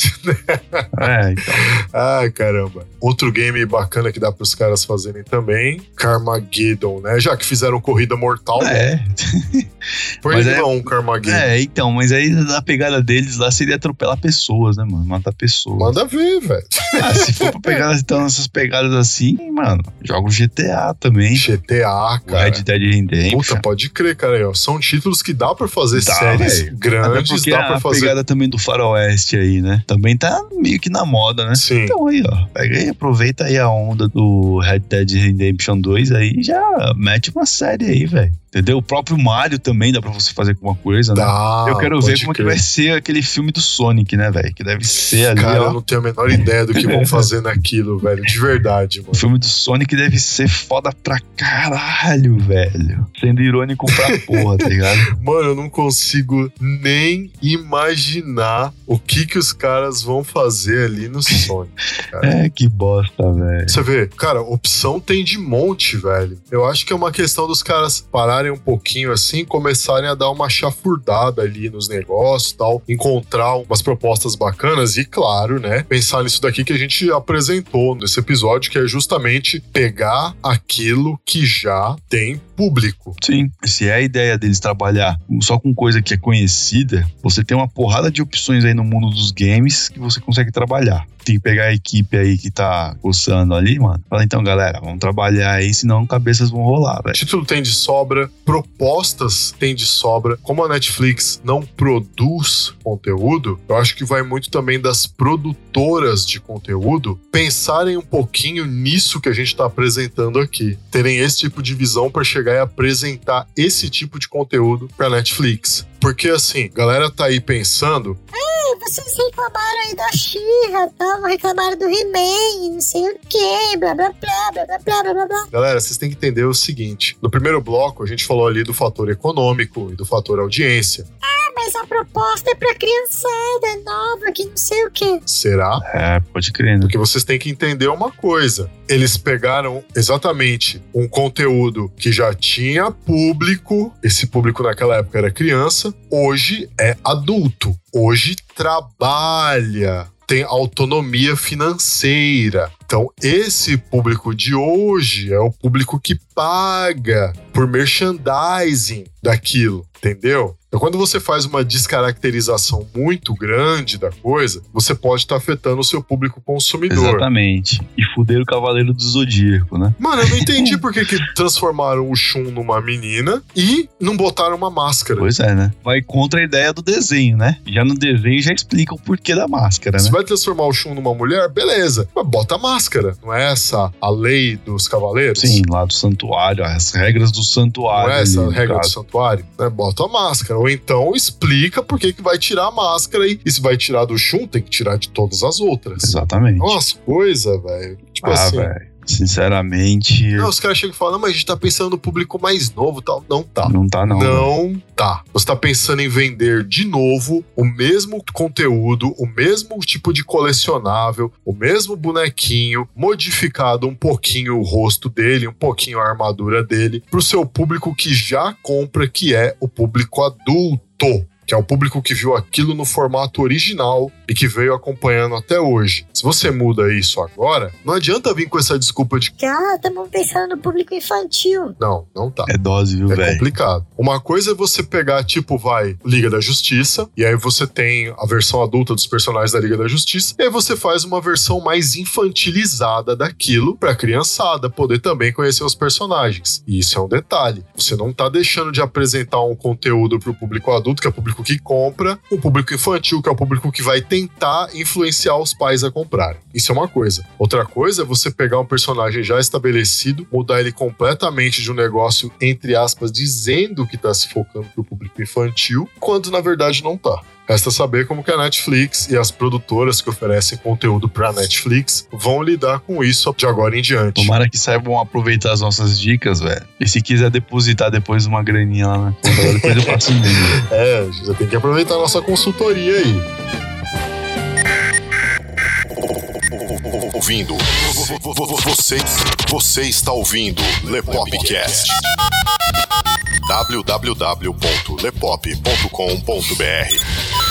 É, então. Ai, caramba. Outro game bacana que dá pros caras fazerem também, Carmageddon, né? Já que fizeram Corrida Mortal, É, que é- não um Carmageddon? é, então, mas aí a pegada deles lá seria atropelar pessoas, né, mano? Matar pessoas. Manda ver, velho. Ah, se for pra pegar então, essas pegadas assim, mano, joga o GTA também. GTA, O cara. Red Dead Redemption. Puta, pode crer, cara. São títulos que dá pra fazer Dá, séries. Até grandes, dá pra a fazer. pegada também do faroeste aí, né? Também tá meio que na moda, né? Sim. Então aí, ó, pega aí, aproveita aí a onda do Red Dead Redemption 2 aí e já mete uma série aí, velho. Entendeu? O próprio Mario também dá pra você fazer alguma coisa, né? Dá, Eu quero ver como é que crer. vai ser aquele filme do Sonic, né, velho? Que deve ser ali, Cara, eu ó. não tenho a menor ideia do que vão fazer naquilo, velho. De verdade, mano. O filme do Sonic deve ser foda pra caralho, velho. Sendo irônico pra porra, tá ligado? Mano, eu não consigo nem imaginar o que que os caras vão fazer ali no Sonic. É, que bosta, velho. Você vê, cara, opção tem de monte, velho. Eu acho que é uma questão dos caras pararem um pouquinho assim, começarem a dar uma chafurdada ali nos negócios tal, encontrar umas propostas bacanas e, claro, né, pensar nisso daqui que a gente apresentou nesse episódio, que é justamente pegar aquilo que já tem público. Sim, se é a ideia deles trabalhar só com coisa que é conhecida, você tem uma porrada de opções aí no mundo dos games que você consegue trabalhar. Tem que pegar a equipe aí que tá coçando ali, mano. Fala, então, galera, vamos trabalhar aí, senão cabeças vão rolar, velho. Título tem de sobra, propostas tem de sobra. Como a Netflix não produz conteúdo, eu acho que vai muito também das produtoras de conteúdo pensarem um pouquinho nisso que a gente está apresentando aqui. Terem esse tipo de visão para chegar e apresentar esse tipo de conteúdo para Netflix. Porque assim, galera tá aí pensando, Vocês reclamaram aí da Xirra, tá? reclamaram do He-Man, não sei o que, blá blá blá, blá blá blá blá blá. Galera, vocês têm que entender o seguinte: no primeiro bloco, a gente falou ali do fator econômico e do fator audiência. Ah, mas a proposta é pra criançada nova, que não sei o que. Será? É, pode crer, né? Porque vocês têm que entender uma coisa. Eles pegaram exatamente um conteúdo que já tinha público, esse público naquela época era criança, hoje é adulto, hoje trabalha, tem autonomia financeira. Então, esse público de hoje é o público que paga por merchandising daquilo, entendeu? Então, quando você faz uma descaracterização muito grande da coisa, você pode estar afetando o seu público consumidor. Exatamente. E fuder o Cavaleiro do Zodíaco, né? Mano, eu não entendi por que, que transformaram o Shun numa menina e não botaram uma máscara. Pois é, né? Vai contra a ideia do desenho, né? Já no desenho já explica o porquê da máscara, Se né? vai transformar o Shun numa mulher, beleza. Mas bota a máscara. Não é essa a lei dos cavaleiros? Sim, lá do santuário, as regras do Não santuário. é essa ali, a regra do santuário? Né? Bota a máscara. Ou então explica por que, que vai tirar a máscara e, e se vai tirar do Shun, tem que tirar de todas as outras. Exatamente. Umas coisas, velho. Tipo ah, assim. velho. Sinceramente, Não, os caras chegam e falam, mas a gente tá pensando no público mais novo e tal. Não tá. não tá não. Não tá. Você tá pensando em vender de novo o mesmo conteúdo, o mesmo tipo de colecionável, o mesmo bonequinho, modificado um pouquinho o rosto dele, um pouquinho a armadura dele, pro seu público que já compra, que é o público adulto. Que é o público que viu aquilo no formato original e que veio acompanhando até hoje. Se você muda isso agora, não adianta vir com essa desculpa de Que, ah, estamos pensando no público infantil. não, não tá. É dose, viu, É velho? complicado. Uma coisa é você pegar, tipo, vai, Liga da Justiça, e aí você tem a versão adulta dos personagens da Liga da Justiça, e aí você faz uma versão mais infantilizada daquilo pra criançada poder também conhecer os personagens. E isso é um detalhe. Você não tá deixando de apresentar um conteúdo pro público adulto, que é o público que compra, o público infantil, que é o público que vai tentar influenciar os pais a comprarem. Isso é uma coisa. Outra coisa é você pegar um personagem já estabelecido, mudar ele completamente de um negócio, entre aspas, dizendo que tá se focando pro público infantil, quando na verdade não tá. Resta saber como que a Netflix e as produtoras que oferecem conteúdo pra Netflix vão lidar com isso de agora em diante. Tomara que saibam aproveitar as nossas dicas, velho. E se quiser depositar depois uma graninha lá na conta, depois eu faço um vídeo. É, já tem que aproveitar a nossa consultoria aí. Ouvindo. Você, você está ouvindo Lepopcast. www.lepop.com.br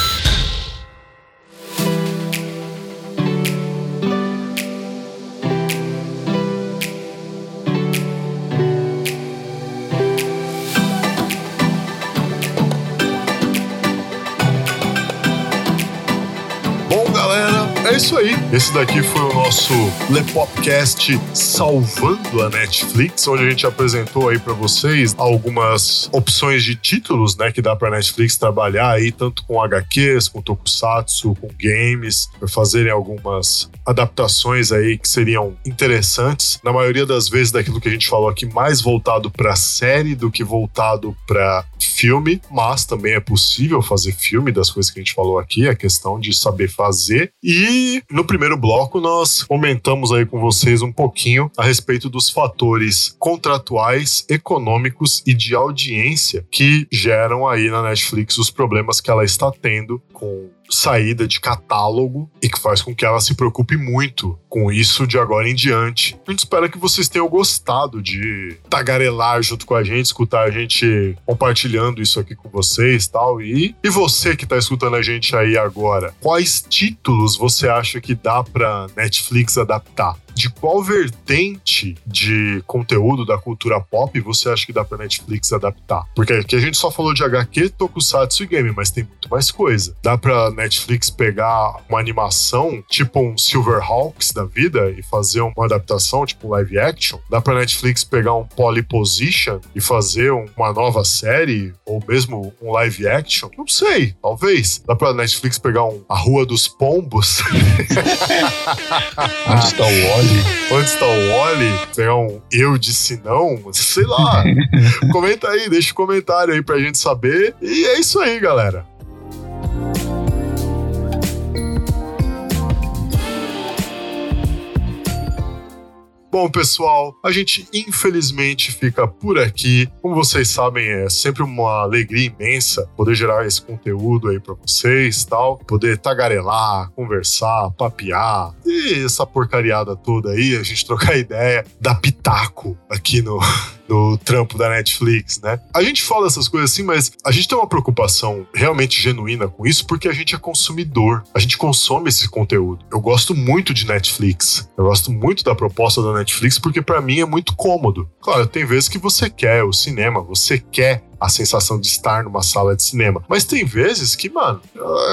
é isso aí. Esse daqui foi o nosso Lepopcast salvando a Netflix, onde a gente apresentou aí pra vocês algumas opções de títulos, né, que dá pra Netflix trabalhar aí tanto com HQs, com tokusatsu, com games, pra fazerem algumas adaptações aí que seriam interessantes. Na maioria das vezes daquilo que a gente falou aqui, mais voltado pra série do que voltado pra filme, mas também é possível fazer filme das coisas que a gente falou aqui, é questão de saber fazer. E no primeiro bloco nós comentamos aí com vocês um pouquinho a respeito dos fatores contratuais, econômicos e de audiência que geram aí na Netflix os problemas que ela está tendo com saída de catálogo e que faz com que ela se preocupe muito com isso de agora em diante. A gente espera que vocês tenham gostado de tagarelar junto com a gente, escutar a gente compartilhando isso aqui com vocês tal. E, e você que tá escutando a gente aí agora, quais títulos você acha que dá pra Netflix adaptar? De qual vertente de conteúdo da cultura pop você acha que dá pra Netflix adaptar? Porque aqui a gente só falou de HQ, Tokusatsu e game, mas tem muito mais coisa. Dá pra Netflix pegar uma animação, tipo um Silverhawks da vida, e fazer uma adaptação, tipo um live action? Dá pra Netflix pegar um Polyposition e fazer um- uma nova série? Ou mesmo um live action? Não sei, talvez. Dá pra Netflix pegar um A Rua dos Pombos? Onde está o Wally? Onde está o Wally? Pegar um Eu Disse Não? Sei lá. Comenta aí, deixa um comentário aí pra gente saber. E é isso aí, galera. Bom, pessoal, a gente infelizmente fica por aqui. Como vocês sabem, é sempre uma alegria imensa poder gerar esse conteúdo aí para vocês, tal, poder tagarelar, conversar, papear e essa porcariada toda aí, a gente trocar ideia, dar pitaco aqui no no trampo da Netflix, né? A gente fala essas coisas assim, mas a gente tem uma preocupação realmente genuína com isso porque a gente é consumidor. A gente consome esse conteúdo. Eu gosto muito de Netflix. Eu gosto muito da proposta da Netflix porque para mim é muito cômodo. Claro, tem vezes que você quer o cinema, você quer a sensação de estar numa sala de cinema. Mas tem vezes que, mano,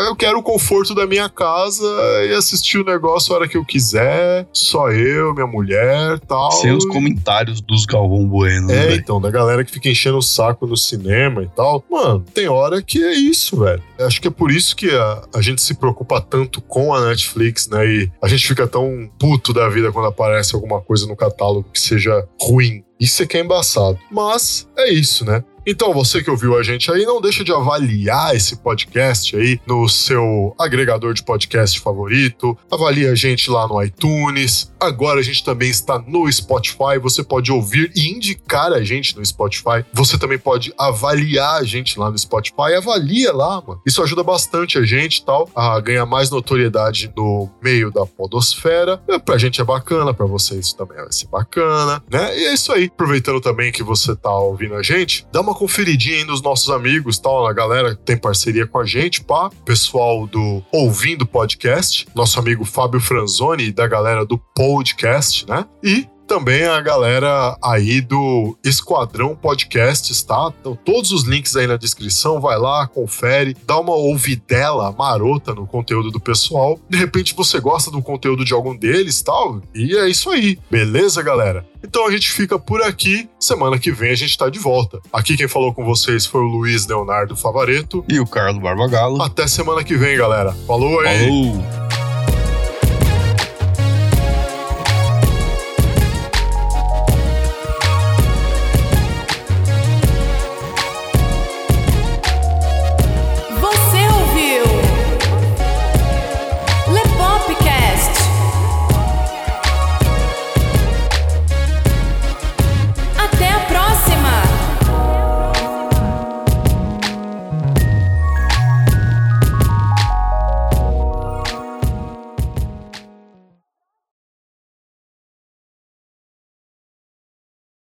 eu quero o conforto da minha casa e assistir o negócio a hora que eu quiser, só eu, minha mulher tal. Sem os comentários dos Galvão Bueno. É, né? então, da galera que fica enchendo o saco no cinema e tal. Mano, tem hora que é isso, velho. Acho que é por isso que a, a gente se preocupa tanto com a Netflix, né? E a gente fica tão puto da vida quando aparece alguma coisa no catálogo que seja ruim. Isso é que é embaçado. Mas é isso, né? Então, você que ouviu a gente aí, não deixa de avaliar esse podcast aí no seu agregador de podcast favorito. Avalie a gente lá no iTunes. Agora a gente também está no Spotify. Você pode ouvir e indicar a gente no Spotify. Você também pode avaliar a gente lá no Spotify. Avalia lá, mano. Isso ajuda bastante a gente tal a ganhar mais notoriedade no meio da podosfera. É, pra gente é bacana, pra vocês também vai ser bacana, né? E é isso aí. Aproveitando também que você tá ouvindo a gente, dá uma conferidinha aí nos nossos amigos, tal, a galera que tem parceria com a gente, pá, pessoal do Ouvindo Podcast, nosso amigo Fábio Franzoni da galera do Podcast, né? E também a galera aí do Esquadrão Podcasts, tá? Então, todos os links aí na descrição, vai lá, confere, dá uma ouvidela marota no conteúdo do pessoal. De repente você gosta do conteúdo de algum deles, tal, e é isso aí. Beleza, galera? Então a gente fica por aqui. Semana que vem a gente tá de volta. Aqui quem falou com vocês foi o Luiz Leonardo Favareto. E o Carlos Barbagalo. Até semana que vem, galera. Falou aí! Falou!